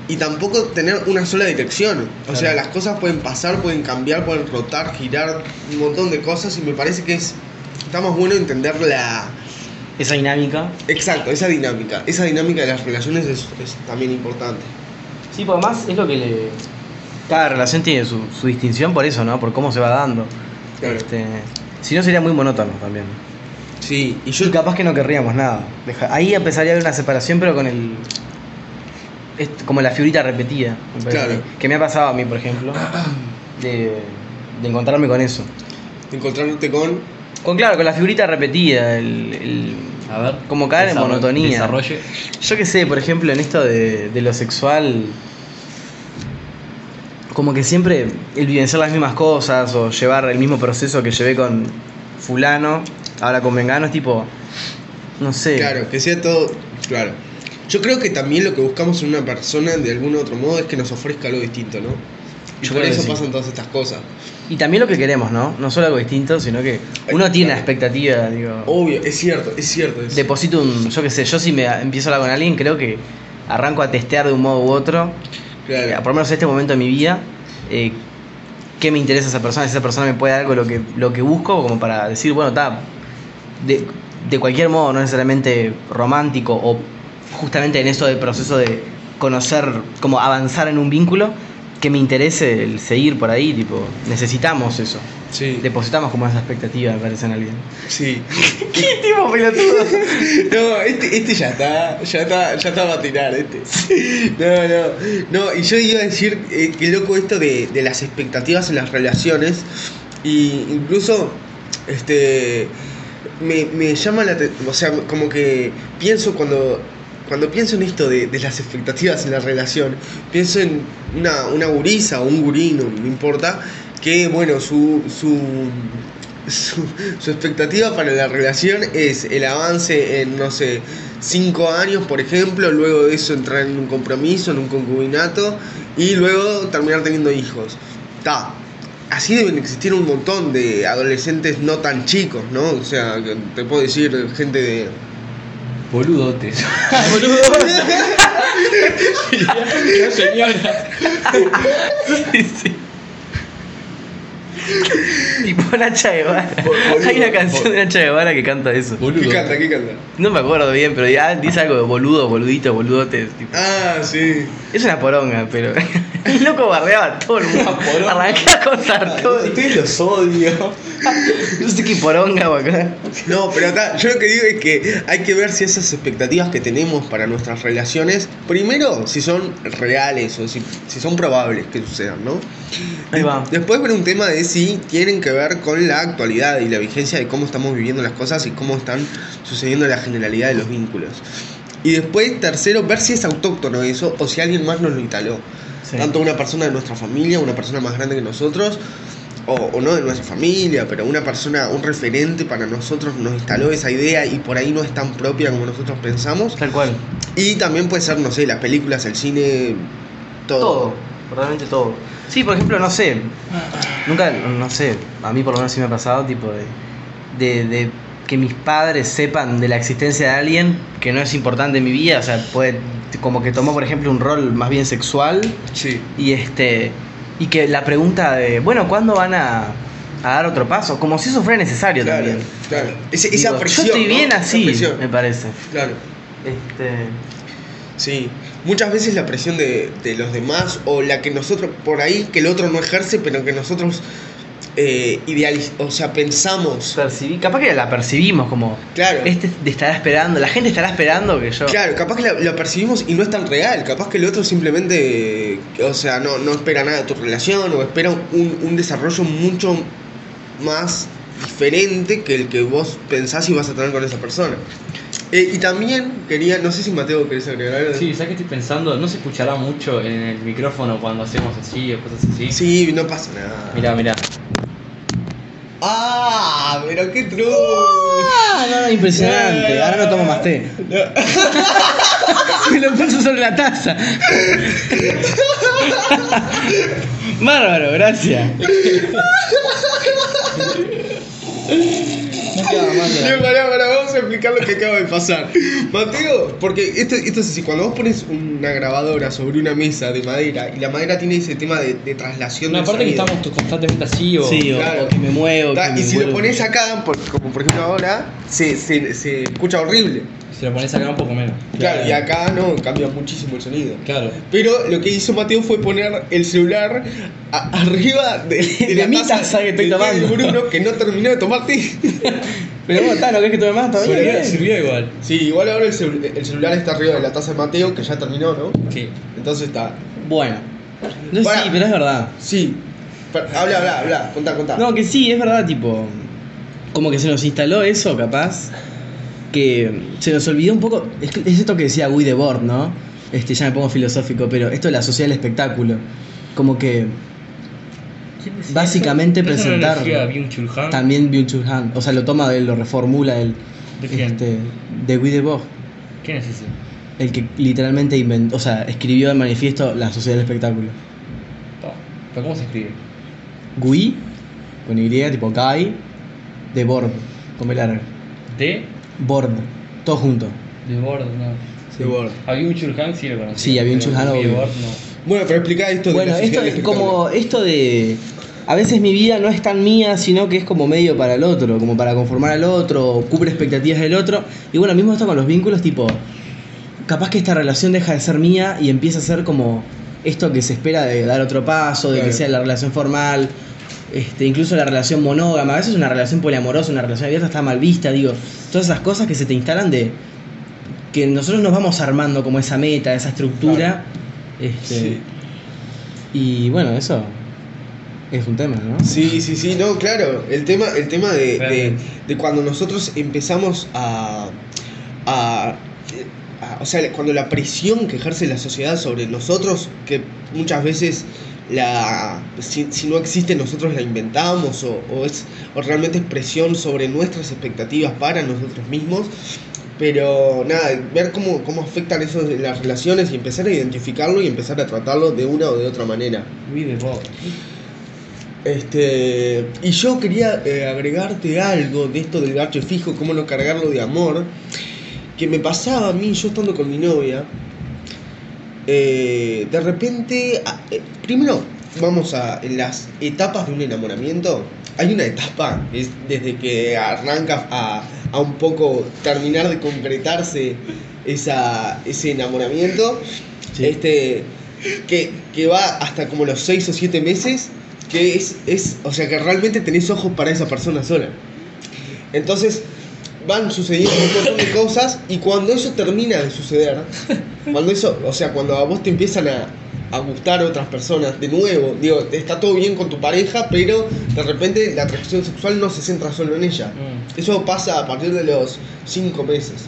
y tampoco tener una sola dirección. O Claro. sea, las cosas pueden pasar, pueden cambiar, pueden rotar, girar, un montón de cosas y me parece que es, está más bueno entender la... Esa dinámica. Exacto, esa dinámica. Esa dinámica de las relaciones es, es también importante. Sí, porque además es lo que le... Cada relación tiene su, su distinción por eso, ¿no? Por cómo se va dando. Claro. Este, si no sería muy monótono también. Sí, y yo... Y capaz que no querríamos nada. Deja- ahí empezaría a haber una separación, pero con el. es como la figurita repetida. me parece. Claro. Que me ha pasado a mí, por ejemplo. [CLEARS THROAT] De, de encontrarme con eso. encontrarte con Con claro, con la figurita repetida, el, el- A ver. Como caer en monotonía. Desarrolle. Yo qué sé, por ejemplo, en esto de, de lo sexual, como que siempre el vivenciar las mismas cosas o llevar el mismo proceso que llevé con fulano, ahora con Mengano, es tipo, no sé. Claro, que sea todo. Claro. Yo creo que también lo que buscamos en una persona, de algún otro modo, es que nos ofrezca algo distinto, ¿no? Y Yo por creo que eso sí. pasan todas estas cosas. Y también lo que queremos, ¿no? No solo algo distinto, sino que uno tiene una expectativa, digo. Obvio, es cierto, es cierto. es- Deposito un, yo qué sé, yo si me empiezo a hablar con alguien, creo que arranco a testear de un modo u otro, Claro. eh, por lo menos en este momento de mi vida, eh, qué me interesa esa persona, si esa persona me puede dar algo lo que, lo que busco, como para decir, bueno, está, de, de cualquier modo, no necesariamente romántico o justamente en eso del proceso de conocer, como avanzar en un vínculo, que me interese el seguir por ahí, tipo, necesitamos eso. Sí, Depositamos como esa expectativa, me parece, en alguien. sí. [LAUGHS] ¿Qué tipo pelotudo? [LAUGHS] No, este, este ya está, ya está, ya está a tirar, este. No, no, no, y yo iba a decir eh, que loco esto de, de las expectativas en las relaciones, y incluso, este, me, me llama la atención, o sea, como que pienso cuando, cuando pienso en esto de, de las expectativas en la relación, pienso en una, una gurisa o un gurí, no, no importa, que bueno, su, su, su, su expectativa para la relación es el avance en, no sé, cinco años, por ejemplo, luego de eso entrar en un compromiso, en un concubinato, y luego terminar teniendo hijos. Ta. Así deben existir un montón de adolescentes no tan chicos, ¿no? O sea, te puedo decir gente de... Boludotes. [LAUGHS] [LAUGHS] señora. [LAUGHS] tipo Nacha Guevara. Hay una canción de Nacha Guevara que canta eso. ¿Qué Boludo. canta? ¿Qué canta? No me acuerdo bien, pero ya dice algo de boludo, boludito, boludotes. tipo. Ah, sí. Es una poronga, pero. [LAUGHS] El loco bardeaba a todo el mundo. Arrancaba a contar todo. Ustedes los odio. No sé qué poronga, acá. No, pero acá, yo lo que digo es que hay que ver si esas expectativas que tenemos para nuestras relaciones, primero, si son reales o si, si son probables que sucedan, ¿no? Ahí va. Después ver un tema de si tienen que ver con la actualidad y la vigencia de cómo estamos viviendo las cosas y cómo están sucediendo la generalidad de los vínculos. Y después, tercero, ver si es autóctono eso o si alguien más nos lo instaló. Sí. Tanto una persona de nuestra familia, una persona más grande que nosotros, o, o no de nuestra familia, pero una persona, un referente para nosotros nos instaló esa idea y por ahí no es tan propia como nosotros pensamos. Tal cual. Y también puede ser, no sé, las películas, el cine, todo. Todo. Realmente todo. Sí, por ejemplo, no sé. Nunca, no sé. A mí por lo menos sí me ha pasado, tipo, de. de, de que mis padres sepan de la existencia de alguien que no es importante en mi vida, o sea, puede, como que tomó, por ejemplo, un rol más bien sexual Sí. y este y que la pregunta de, bueno, ¿cuándo van a, a dar otro paso? Como si eso fuera necesario Claro, también. claro. Ese- esa presión. Yo estoy ¿no? bien Esa así, presión. me parece. Claro. Este, Sí, muchas veces la presión de, de los demás o la que nosotros, por ahí, que el otro no ejerce, pero que nosotros eh, idealiz o sea, pensamos. percibí, capaz que la percibimos como, Claro. este estará esperando, la gente estará esperando que yo... Claro, capaz que la, la percibimos y no es tan real, capaz que el otro simplemente, o sea, no, no espera nada de tu relación o espera un, un desarrollo mucho más diferente que el que vos pensás y vas a tener con esa persona. Eh, y también quería, no sé si Mateo querés agregar algo. Sí, ¿sabes qué estoy pensando? No se escuchará mucho en el micrófono cuando hacemos así o cosas así. Sí, no pasa nada. Mirá, mirá. ¡Ah! ¡Pero qué truco! Ah, no, no, impresionante. Ahora no tomo más té. [LAUGHS] Me lo puso sobre la taza. [LAUGHS] Bárbaro, gracias. [LAUGHS] [LAUGHS] Pará, pará, vamos a explicar lo que acaba de pasar. Mateo, porque esto, esto es así, cuando vos pones una grabadora sobre una mesa de madera y la madera tiene ese tema de, de traslación No, del aparte que estamos constantemente así o. Sí, o, Claro. o que me muevo. Ta, que y me si lo pones acá, por- como por ejemplo ahora, se, se, se escucha horrible. Si lo pones acá un poco menos. Claro, y acá no, cambia muchísimo el sonido. Claro. Pero lo que hizo Mateo fue poner el celular a- arriba de, [LAUGHS] de De la mi taza, taza que estoy té de tomando. Bruno que no terminó de tomar té. [LAUGHS] Pero bueno, está, ¿no querés que tome más? ¿Está bien? Sirvió, bien. sirvió igual. Sí, igual ahora el, celu- el celular está arriba de la taza de Mateo, que ya terminó, ¿no? Sí. Entonces está. Bueno. No, Bueno. sí, pero es verdad. Sí. Pero- habla, habla, habla, contá, contá. No, que sí, es verdad, tipo. como que se nos instaló eso, capaz, que se nos olvidó un poco, es, esto que decía Guy Debord, ¿no? Este, ya me pongo filosófico, pero esto de la sociedad del espectáculo, como que ¿Quién decía Básicamente presentar- también Byung-Chul Han, o sea, lo toma de él, lo reformula él, ¿De quién? este, de Guy Debord, ¿Quién es ese? el que literalmente inventó, o sea, escribió el manifiesto La sociedad del espectáculo. ¿Pero cómo se escribe? Guy, con Y, tipo Guy, de Bord, con B larga. De. Bord, todo junto. De Bord, no. De Bord. A Byung-Chul Han sí lo conocía. Sí, a Byung-Chul Han, pero de obvio. Bord no. Bueno, pero explica esto Bueno, de la esto [LAUGHS] es como esto de a veces mi vida no es tan mía, sino que es como medio para el otro, como para conformar al otro, o cubre expectativas del otro. Y bueno, mismo esto con los vínculos, tipo, capaz que esta relación deja de ser mía y empieza a ser como esto que se espera de dar otro paso, de que sea la relación formal, este, incluso la relación monógama. A veces una relación poliamorosa, una relación abierta está mal vista, digo, todas esas cosas que se te instalan de que nosotros nos vamos armando como esa meta, esa estructura. Este, Sí. y bueno, eso es un tema, ¿no? Sí, sí, sí, no, claro. El tema, el tema de, de, cuando nosotros empezamos a, a, a- O sea, cuando la presión que ejerce la sociedad sobre nosotros, que muchas veces la si, si no existe nosotros la inventamos o, o es o realmente es presión sobre nuestras expectativas para nosotros mismos. Pero nada ver cómo, cómo afectan eso en las relaciones y empezar a identificarlo y empezar a tratarlo de una o de otra manera. Este, y yo quería eh, agregarte algo de esto del gacho fijo, cómo no cargarlo de amor, que me pasaba a mí, yo estando con mi novia, eh, de repente, a- eh, primero vamos a en las etapas de un enamoramiento, hay una etapa, es desde que arranca a, a un poco terminar de concretarse esa, ese enamoramiento, Sí. este, que, que va hasta como los 6 o 7 meses, que es, es, o sea, que realmente tenés ojos para esa persona sola. Entonces, van sucediendo un montón de cosas y cuando eso termina de suceder, [LAUGHS] cuando eso, o sea, cuando a vos te empiezan a, a gustar otras personas, de nuevo, digo, está todo bien con tu pareja, pero de repente la atracción sexual no se centra solo en ella. Mm. Eso pasa a partir de los 5 meses.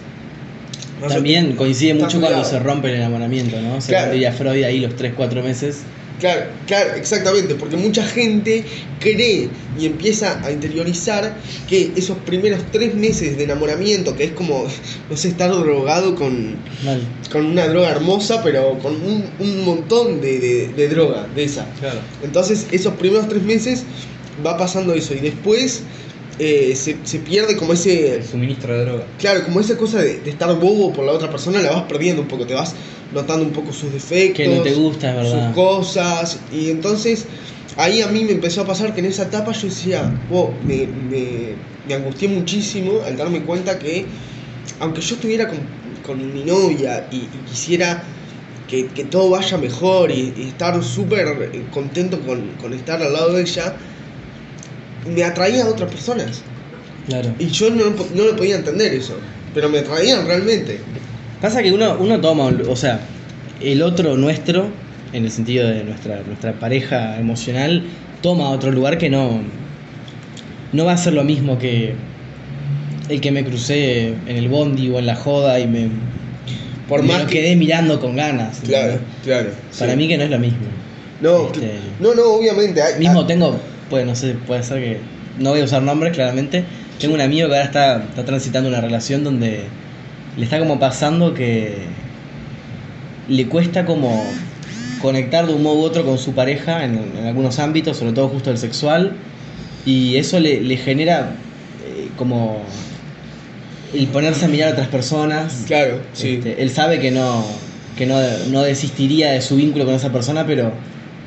No sé, También coincide mucho cuando se rompe el enamoramiento, ¿no? Se Claro. diría Freud ahí los 3-4 meses. Claro, claro, exactamente, porque mucha gente cree y empieza a interiorizar que esos primeros tres meses de enamoramiento, que es como, [LAUGHS] no sé, estar drogado con, con una droga hermosa, pero con un, un montón de, de- de droga, de esa. Claro. Entonces, esos primeros tres meses va pasando eso y después eh, se, se pierde como ese, El suministro de droga. Claro, como esa cosa de, de estar bobo por la otra persona, la vas perdiendo un poco, te vas notando un poco sus defectos, Que no te gusta, es verdad. sus cosas, y entonces ahí a mí me empezó a pasar que en esa etapa yo decía, wow, me, me, me angustié muchísimo al darme cuenta que, aunque yo estuviera con, con mi novia y, y quisiera que, que todo vaya mejor y, y estar súper contento con, con estar al lado de ella, me atraía a otras personas. Claro. Y yo no, no lo podía entender eso, pero me atraían realmente. Pasa que uno, uno toma, o sea, el otro nuestro, en el sentido de nuestra, nuestra pareja emocional, toma otro lugar que no, no va a ser lo mismo que el que me crucé en el bondi o en la joda y me, Por me más lo que- quedé mirando con ganas. Claro, claro. Para sí. mí que no es lo mismo. No, este- no, no, obviamente. hay- Mismo hay- tengo, pues no sé, puede ser que. No voy a usar nombres, claramente. Tengo un amigo que ahora está, está transitando una relación donde le está como pasando que le cuesta como conectar de un modo u otro con su pareja en, en algunos ámbitos, sobre todo justo el sexual, y eso le, le genera eh, como el ponerse a mirar a otras personas. Claro, sí. Este, él sabe que no, que no, no desistiría de su vínculo con esa persona, pero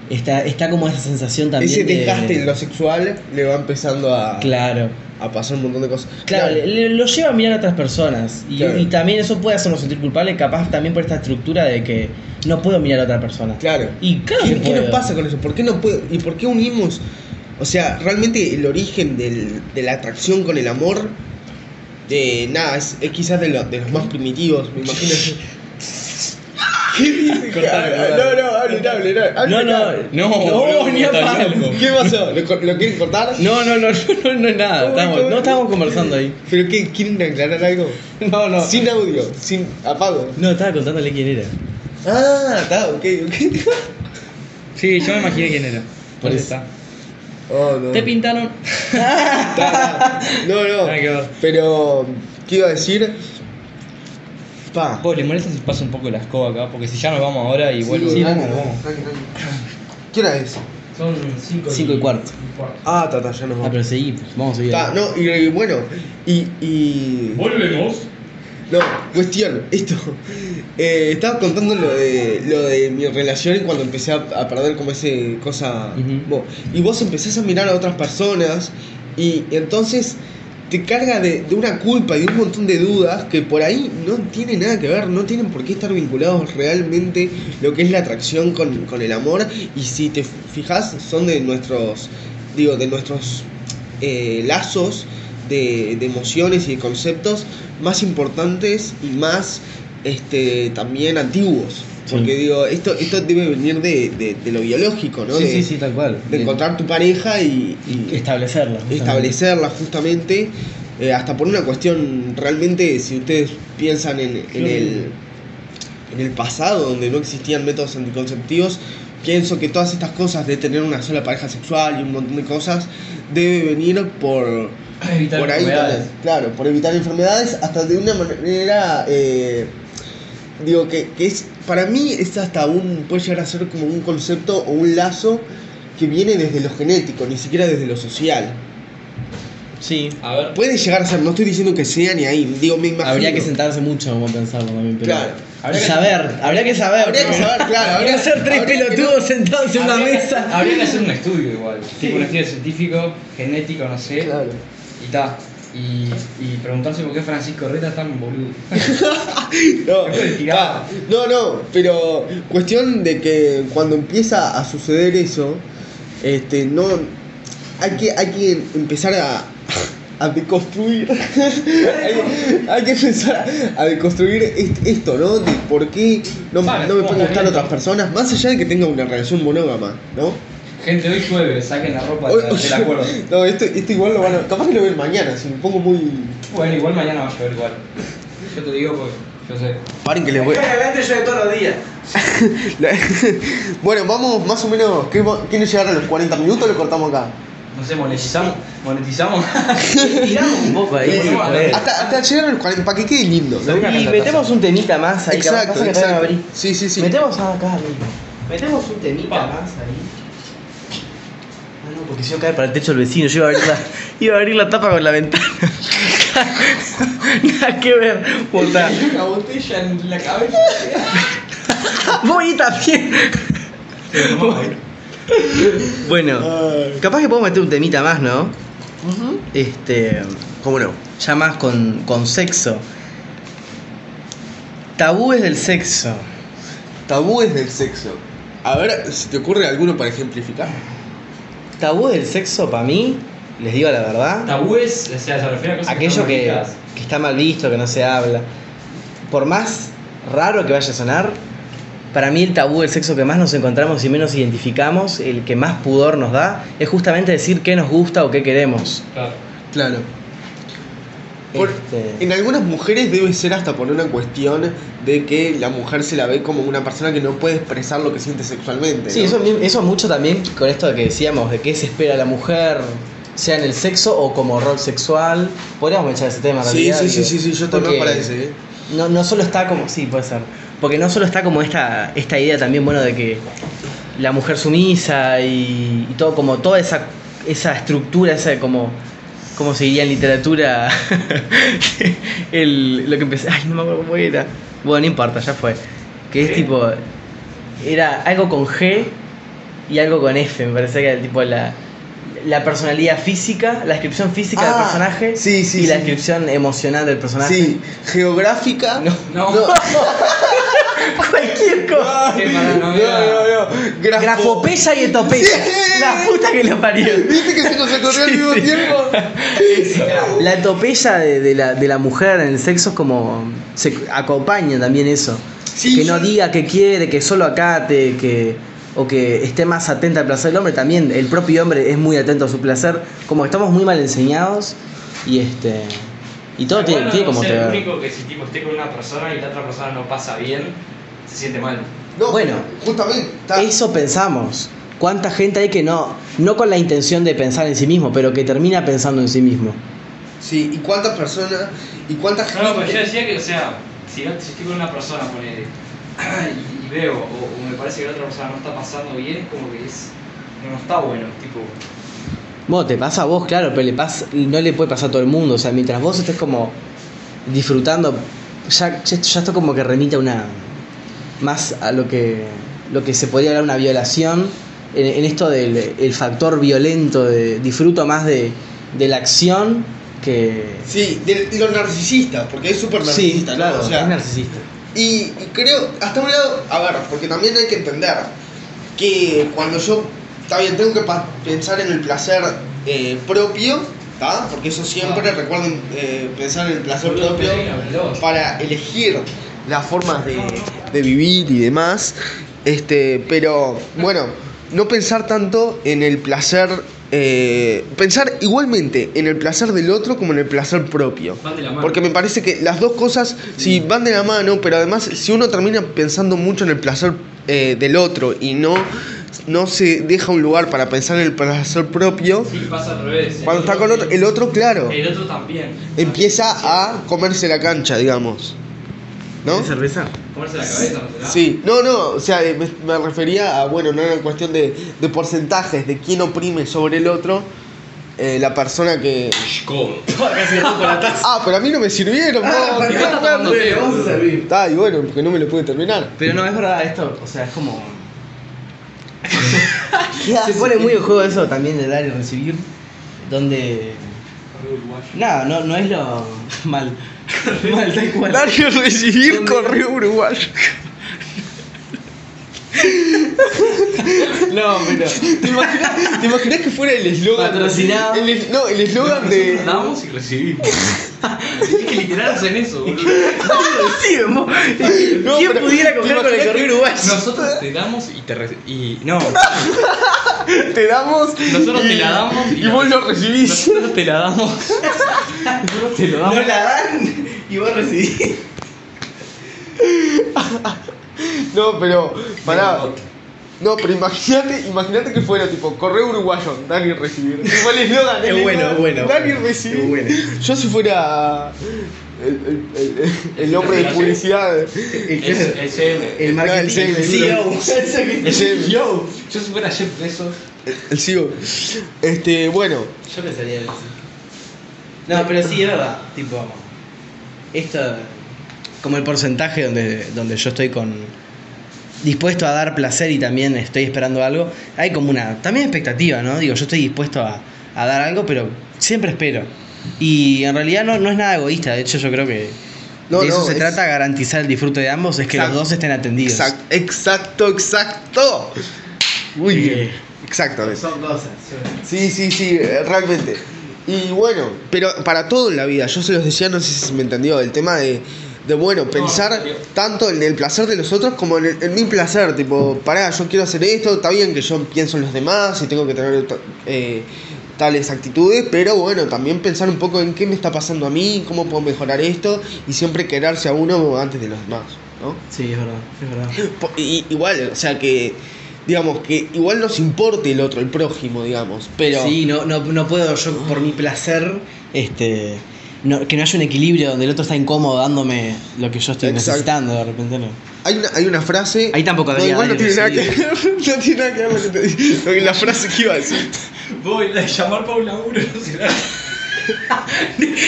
está, está como esa sensación también. Ese de- desgaste en lo sexual le va empezando a, Claro. a pasar un montón de cosas. Claro, le- le- lo lleva a mirar a otras personas. Y, Claro. y también eso puede hacernos sentir culpable, capaz también por esta estructura de que no puedo mirar a otra persona. Claro. Y claro ¿Qué, nos pasa con eso? ¿Por qué no puedo? ¿Y por qué unimos? O sea, realmente el origen del- de la atracción con el amor, de nada, es, es quizás de, lo- de los más primitivos, me imagino. [LAUGHS] ¿Qué dice? Cortalo, No, no, hablen, hablen, hablen. No, no, No, no, ni a palo. ¿Qué pasó? ¿Lo, quieren cortar? No, no, no, no, no es nada. ¿Cómo, Estamos, no estábamos conversando ahí. ¿Pero qué? ¿Quieren aclarar algo? [LAUGHS] No, no. Sin audio, sin apago. No, estaba contándole quién era. Ah, está, ok, ok. [LAUGHS] Sí, yo me imaginé quién era. Por eso. está. Oh, no. Te pintaron. [LAUGHS] No, no. Pero, ¿qué iba a decir? Pa. Vos, ¿le molesta si paso un poco la escoba acá? Porque si ya nos vamos ahora y vuelvo. Sí, vamos, vamos. ¿Qué hora es? Son 5 Cinco y cuarto. Ah, tata, ya nos Ah, vamos. pero seguí, pues, vamos a seguir. Ta, no, y, y bueno, y, y. Volvemos. No, cuestión, esto. [LAUGHS] Eh, estaba contando lo de, lo de mi relación y cuando empecé a, a perder como ese cosa. Y vos empezás a mirar a otras personas y entonces te carga de, de una culpa y de un montón de dudas que por ahí no tienen nada que ver, no tienen por qué estar vinculados realmente lo que es la atracción con, con el amor. Y si te fijas, son de nuestros, digo, de nuestros eh, lazos de, emociones y de conceptos más importantes y más este también antiguos. Sí. Porque digo, esto, esto debe venir de, de- de lo biológico, ¿no? Sí, de, sí, sí, tal cual. de encontrar tu pareja y, y establecerla. justamente. establecerla justamente, eh, hasta por una cuestión realmente, si ustedes piensan en, en el, en el pasado, donde no existían métodos anticonceptivos, pienso que todas estas cosas de tener una sola pareja sexual y un montón de cosas, debe venir por, Evitar por ahí enfermedades. también, claro, por evitar enfermedades, hasta de una manera, eh, digo que, que es, para mí es hasta un, puede llegar a ser como un concepto o un lazo que viene desde lo genético, ni siquiera desde lo social. Sí. A ver. Puede llegar a ser, no estoy diciendo que sea ni ahí, digo, me imagino. Habría que sentarse mucho como a pensarlo también, pero. Claro. Habría que saber, habría que saber. Habría que saber, claro, Habría que ser tres pelotudos sentados en una mesa. Habría que hacer un estudio igual. Tipo un estudio científico, genético, no sé. Claro. Y ta. Y, y preguntarse por qué Francisco Reta es tan boludo. [LAUGHS] No, ah, no, no, pero cuestión de que cuando empieza a suceder eso, este, no, hay que, hay que empezar a, a deconstruir, hay, [LAUGHS] hay que empezar a, a deconstruir est- esto, ¿no? De por qué no, Vale, no me ¿cómo pueden gustar bien? otras personas, más allá de que tenga una relación monógama, ¿no? Gente, hoy llueve, saquen la ropa Hoy- de, del acuerdo. [LAUGHS] no, esto, esto igual lo van a, capaz que lo ven mañana, si me pongo muy... Bueno, igual mañana va a llover igual. Yo te digo porque yo sé. Paren que les voy... llueve todos los días. La- [LAUGHS] bueno, vamos más o menos. ¿qué va- ¿Quieren llegar a los 40 minutos o lo cortamos acá? No sé, monetizamos. Monetizamos. [LAUGHS] Tiramos un poco ahí. Hasta, hasta llegar a los 40, para que quede lindo. ¿no? Y metemos un temita más ahí. Exacto, que exacto. Sí, sí, sí. Metemos acá, amigo. Metemos un temita Pa. más ahí. Porque si no cae para el techo el vecino, yo iba a abrir la, iba a abrir la tapa con la ventana. [LAUGHS] Nada que ver, puta. [LAUGHS] Una botella en la cabeza. Voy también. Bueno, capaz que puedo meter un temita más, ¿no? Este. ¿Cómo no? Ya más con, con sexo. Tabúes del sexo. Tabúes del sexo. A ver si te ocurre alguno para ejemplificar. Tabú del sexo, para mí, les digo la verdad, Tabúes, o sea, se refiere a cosas aquello están que, prohibidas. que está mal visto, que no se habla. Por más raro que vaya a sonar, para mí el tabú del sexo que más nos encontramos y menos identificamos, el que más pudor nos da, es justamente decir qué nos gusta o qué queremos. Claro. Claro. Por- Este, En algunas mujeres debe ser hasta por una cuestión de que la mujer se la ve como una persona que no puede expresar lo que siente sexualmente. Sí, ¿no? eso, eso mucho también con esto de que decíamos, de qué se espera la mujer, sea en el sexo o como rol sexual. Podríamos echar ese tema, Sí, realidad, sí, sí, sí, sí, yo también para ese, ¿eh? No, no solo está como, sí, puede ser, porque no solo está como esta, esta idea también, bueno, de que la mujer sumisa y, y todo, como toda esa, esa estructura, esa como, ¿cómo se diría en literatura? [LAUGHS] El, lo que empecé, ay, no me acuerdo cómo era. Bueno, no importa, ya fue. Que es tipo, era algo con G y algo con F, me parece que era tipo la, la personalidad física, la descripción física del Ah, personaje sí, sí, y la descripción emocional del personaje. Sí, geográfica. No. No. [LAUGHS] [LAUGHS] Cualquier cosa. Qué no, no, no. Grafo- Grafopeya y etopeya. Sí. La puta que lo parió. ¿Viste que se nos ocurrió al mismo sí. tiempo? La etopeya de, de la, de la mujer en el sexo es como. Se acompaña también eso. Sí, que no diga que quiere, que solo acate, que o que esté más atenta al placer del hombre, también el propio hombre es muy atento a su placer, como que estamos muy mal enseñados y este y todo tiene, Bueno, tiene no como sé, que el ver. único que si tipo esté con una persona y la otra persona no pasa bien, se siente mal. No, Bueno, justamente. está- Eso pensamos. ¿Cuánta gente hay que no, no con la intención de pensar en sí mismo, pero que termina pensando en sí mismo? Sí, y cuántas personas. Y cuánta gente. No, pero yo decía que, o sea, si, si estoy con una persona, ponele, [CLEARS THROAT] y, y veo, o, o me parece que la otra persona no está pasando bien, como que es. No está bueno, tipo. Bueno, te pasa a vos, claro, pero le pasa, no le puede pasar a todo el mundo. O sea, mientras vos estés como disfrutando, ya, ya, ya esto como que remite a una. Más a lo que. lo que se podría hablar una violación. En, en esto del el factor violento, de disfruto más de, de la acción que. Sí, de, de los narcisistas, porque es súper Sí, narcisista, ¿no? claro, O sea, es narcisista. Y, y creo, hasta un lado, a ver, porque también hay que entender que cuando yo, está bien, tengo que pensar en el placer eh, propio, ¿está? Porque eso siempre, recuerden, eh, pensar en el placer propio para elegir las formas de, de vivir y demás. Este, pero bueno, no pensar tanto en el placer, eh, pensar igualmente en el placer del otro como en el placer propio. Van de la mano. Porque me parece que las dos cosas, sí, van de la mano, pero además si uno termina pensando mucho en el placer eh, del otro y no, no se deja un lugar para pensar en el placer propio, Sí, pasa al revés. cuando está con otro, el otro, claro, El otro también. empieza a comerse la cancha, digamos. ¿No? ¿Querés cerveza? Comerse la cabeza, ¿no? Sí, no, no, o sea, me, me refería a, bueno, no era cuestión de, de porcentajes, de quién oprime sobre el otro, eh, la persona que... [LAUGHS] Ah, pero a mí no me sirvieron, no, ¿y qué estás tomando té, a servir. Está, y bueno, porque no me lo pude terminar. Pero no, es verdad, esto, o sea, es como. [LAUGHS] Se pone muy en juego eso también de dar y recibir, donde. Nada, no, no es lo [LAUGHS] mal. [LAUGHS] mal, tal cual. Dar y recibir ¿Dónde? correo uruguayo. [LAUGHS] No, pero. ¿Te imaginas, te imaginas que fuera el eslogan? Patrocinado. el es- no, el eslogan de... Damos y recibimos. [LAUGHS] es que literal hacen eso, boludo. No, ¿Quién pero, pudiera ¿te comprar con el correo uruguayo? Nosotros te damos y te reci- y No, Te damos... nosotros y- te la damos Y vos lo recibís. Nosotros te la damos. Nosotros te lo No damos. la dan y vos recibís. No, pero... Pará. No, pero imagínate, imagínate que fuera tipo correo uruguayo, dar y recibir. Igual el eslogan, Es bueno, eslogan, bueno, Dar y recibir. Es bueno. Yo si fuera el, el, el, el hombre de publicidad. El. El marketing, el CEO. [LAUGHS] El CEO. Yo, yo si fuera Jeff Bezos. El CEO. Este, bueno. Yo pensaría eso. No, pero sí, es verdad. Tipo, esto, como el porcentaje donde, donde yo estoy con dispuesto a dar placer y también estoy esperando algo, hay como una también expectativa, ¿no? Digo, yo estoy dispuesto a, a dar algo, pero siempre espero. Y en realidad no, no es nada egoísta, de hecho yo creo que No, de eso no, se es- trata, garantizar el disfrute de ambos, es que Exacto. los dos estén atendidos. Exacto, exacto, exacto. Muy bien. Exactamente. Son cosas. Sí, sí, sí, realmente. Y bueno, pero para todo en la vida, yo se los decía, no sé si se me entendió, el tema de, de bueno, pensar tanto en el placer de los otros como en, el- en mi placer, tipo, pará, yo quiero hacer esto, está bien que yo pienso en los demás y tengo que tener eh, tales actitudes, pero bueno, también pensar un poco en qué me está pasando a mí, cómo puedo mejorar esto y siempre quererse a uno antes de los demás, ¿no? Sí, es verdad, es verdad. Y- igual, o sea que, digamos, que igual nos importe el otro, el prójimo, digamos, pero... Sí, no, no, no puedo yo por mi placer, este, no- que no haya un equilibrio donde el otro está incómodo dándome lo que yo estoy Exacto. necesitando de repente no. Hay una, hay una frase. Ahí tampoco no, igual no tiene nada que. [LAUGHS] No tiene nada que ver lo que te dije. La frase que iba a decir. Voy a llamar para un laburo, no será. [LAUGHS]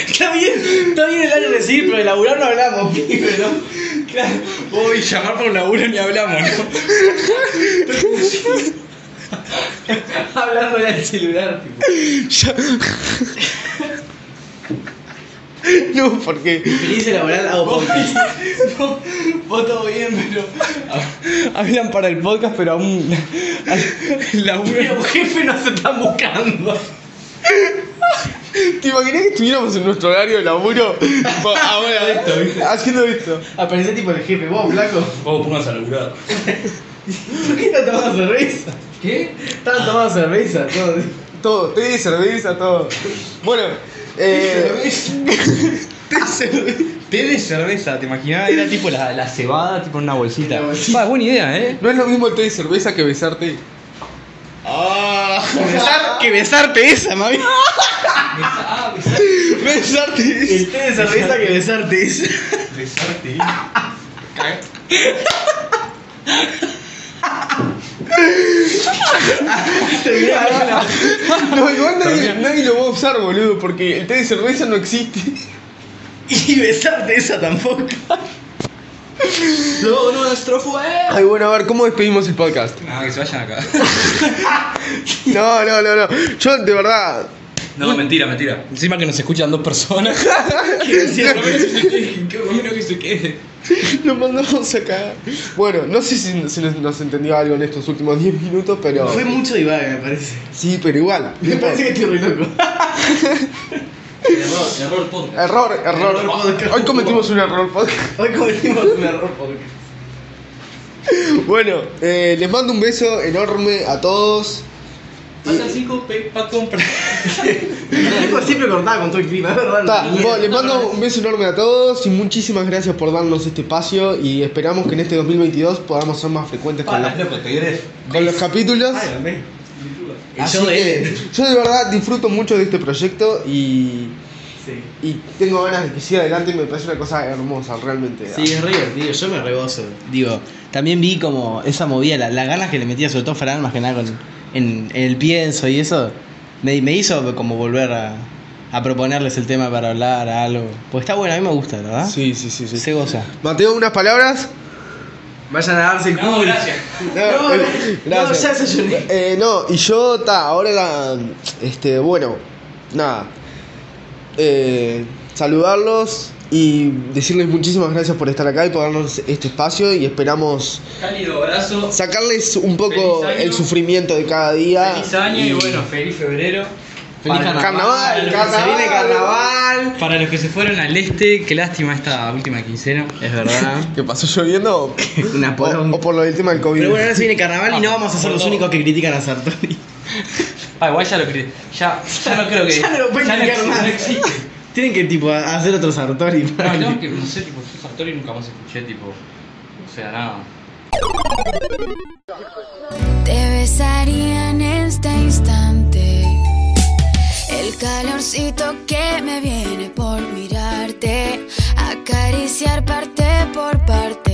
está bien, está bien el año recibir, pero de laburar no hablamos, [LAUGHS] pibe, ¿no? Claro, voy a llamar para un laburo ni hablamos, ¿no? Hablando del celular, tipo. Ya- No, porque. Experiencia laboral hago podcast. Vos, vos todo bien, pero. Hablan para el podcast, pero aún. El laburo. Pero jefe nos están buscando. [LAUGHS] ¿Te imaginas que estuviéramos en nuestro horario de laburo? [LAUGHS] Ahora, haciendo esto. Aparece tipo el jefe, vos, flaco. Vos pónganse a laburar. [LAUGHS] ¿Por qué no tomando cerveza? ¿Qué? Estaban tomando cerveza, todo. Todo, té, cerveza, todo. Bueno, eh. té, cerveza. Té de cerveza, ¿te imaginabas? Era tipo la, la cebada, tipo en una bolsita. Va, buena idea, ¿eh? No es lo mismo el té de cerveza que besarte. Ah, besar, que besarte esa, mami. Ah, [LAUGHS] Besarte. El té de cerveza que besarte esa. besarte. [LAUGHS] No, igual nadie, nadie lo va a usar, boludo, porque el té de cerveza no existe. Y besarte esa tampoco. Lo nuestro fue. Ay, bueno, a ver, ¿cómo despedimos el podcast? No, que se vayan acá. [LAUGHS] No, no, no, no. Yo, de verdad. No, mentira, mentira. Encima que nos escuchan dos personas. [LAUGHS] que decían, "Por lo menos que se quede, que lo menos que se quede. Lo mandamos acá. Bueno, no sé si, si nos, nos entendió algo en estos últimos 10 minutos, pero. Fue mucho divague, me parece. Sí, pero igual. Me parece que estoy re loco. [LAUGHS] Error, error podcast. Error, error. Error podcast. Hoy cometimos un error podcast. [LAUGHS] Hoy cometimos un error porque. Bueno, eh, les mando un beso enorme a todos. Faltan cinco para comprar. [LAUGHS] Siempre cortaba con todo el clima, es verdad. Ta, no, bueno, les mando un beso enorme a todos y muchísimas gracias por darnos este espacio y esperamos que en este 2022 podamos ser más frecuentes con loco, te diré. con los capítulos. Ay, Así que yo de verdad disfruto mucho de este proyecto y, Sí. y tengo ganas de que siga adelante y me parece una cosa hermosa, realmente. Sí, es re divertido, yo me rebozo. Digo, también vi como esa movida, la- las ganas que le metía, sobre todo Fran, más que nada con, en, en el pienso y eso, me, me hizo como volver a, a proponerles el tema para hablar, algo. Pues está bueno, a mí me gusta, ¿verdad? Sí, sí, sí, sí. Se goza. Mateo, unas palabras. Vayan a darse el No, gracias. No, no, ya se lloré. Eh, no, y yo, ta, ahora, este, bueno, nada. Eh, saludarlos y decirles muchísimas gracias por estar acá y por darnos este espacio y esperamos Cálido abrazo. sacarles un poco el sufrimiento de cada día. Feliz año y bueno, feliz febrero. Feliz Para- carnaval, los que se carnaval. viene carnaval. Para los que se fueron al este, qué lástima esta última quincena. Es verdad. [LAUGHS] ¿Qué pasó lloviendo? [LAUGHS] O, Una poronga. o por lo del tema del COVID. Pero bueno, ahora se viene carnaval y no vamos a ser los únicos que critican a Sartori. [LAUGHS] Ah, igual ya lo critiqué. Ya, ya no creo que. Ya no lo pueden ya no criticar más. no existe. Tienen que tipo hacer otro Sartori. No, tengo que, no sé, tipo, yo Sartori nunca más escuché, tipo. O sea, nada. Te besaría en este instante. El calorcito que me viene por mirarte. Acariciar parte por parte.